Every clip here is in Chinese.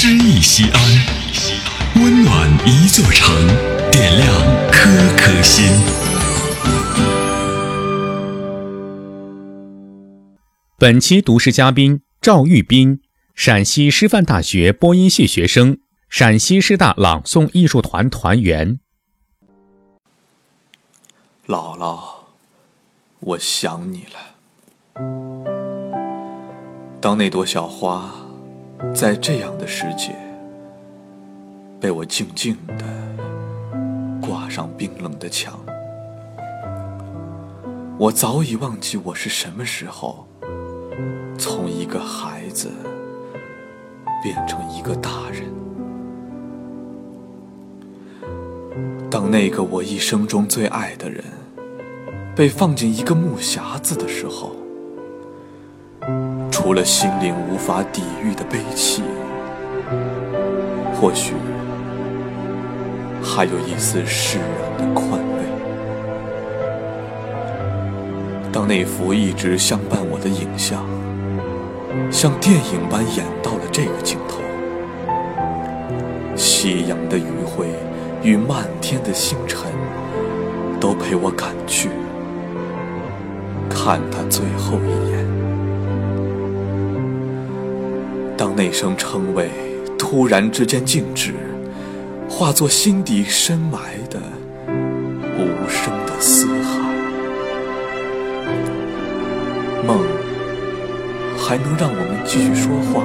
诗意西安，温暖一座城，点亮颗颗心。本期读诗嘉宾赵玉斌，陕西师范大学播音系学生，陕西师大朗诵艺术团团员。姥姥，我想你了。当那朵小花在这样的世界被我静静地挂上冰冷的墙，我早已忘记我是什么时候从一个孩子变成一个大人。当那个我一生中最爱的人被放进一个木匣子的时候，除了心灵无法抵御的悲戚，或许还有一丝释然的宽慰。当那幅一直相伴我的影像，像电影般演到了这个镜头，夕阳的余晖与漫天的星辰都陪我赶去，看他最后一眼。那声称谓突然之间静止，化作心底深埋的无声的嘶喊，梦还能让我们继续说话，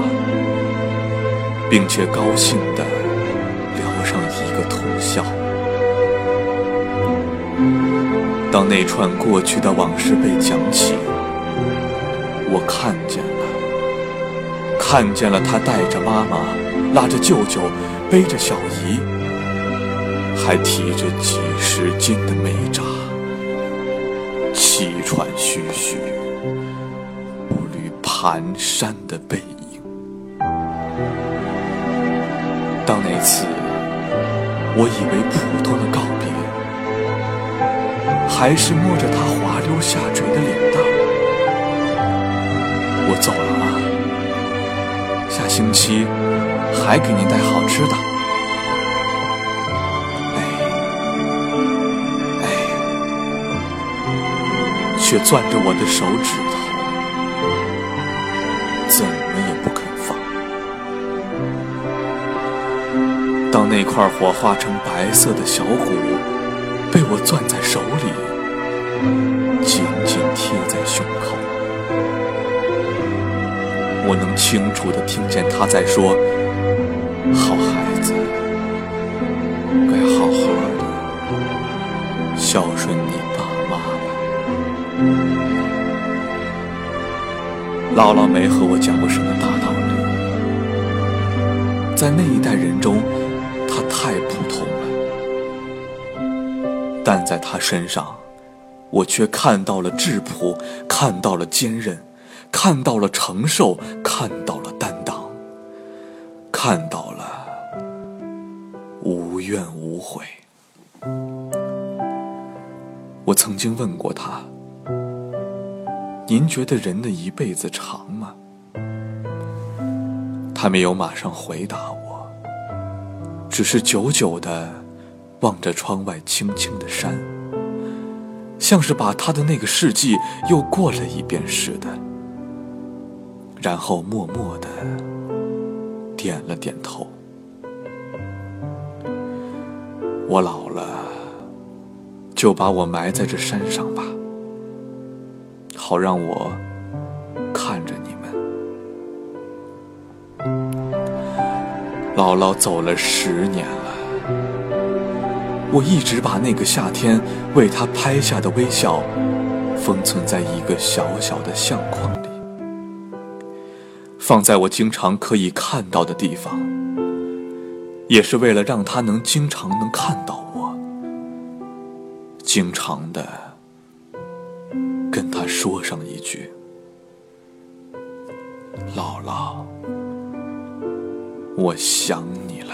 并且高兴地聊上一个通宵。当那串过去的往事被讲起，我看见，看见了他带着妈妈，拉着舅舅，背着小姨，还提着几十斤的煤渣，气喘吁吁，步履蹒跚的背影。当那次我以为普通的告别，还是摸着他滑溜下垂的脸蛋。我走了啊，下星期还给您带好吃的。哎哎，却攥着我的手指头，怎么也不肯放。当那块火化成白色的小骨被我攥在手里，紧紧贴在胸口，我能清楚地听见他在说：“好孩子，该好好的孝顺你爸妈了。”姥姥没和我讲过什么大道理，在那一代人中，她太普通了，但在她身上，我却看到了质朴，看到了坚韧，看到了承受，看到了担当，看到了无怨无悔。我曾经问过他：“您觉得人的一辈子长吗？”他没有马上回答我，只是久久地望着窗外青青的山。像是把他的那个世纪又过了一遍似的，然后默默的点了点头。我老了，就把我埋在这山上吧，好让我看着你们。姥姥走了十年了。我一直把那个夏天为她拍下的微笑，封存在一个小小的相框里，放在我经常可以看到的地方，也是为了让他能经常能看到我，经常的跟他说上一句：“姥姥，我想你了。”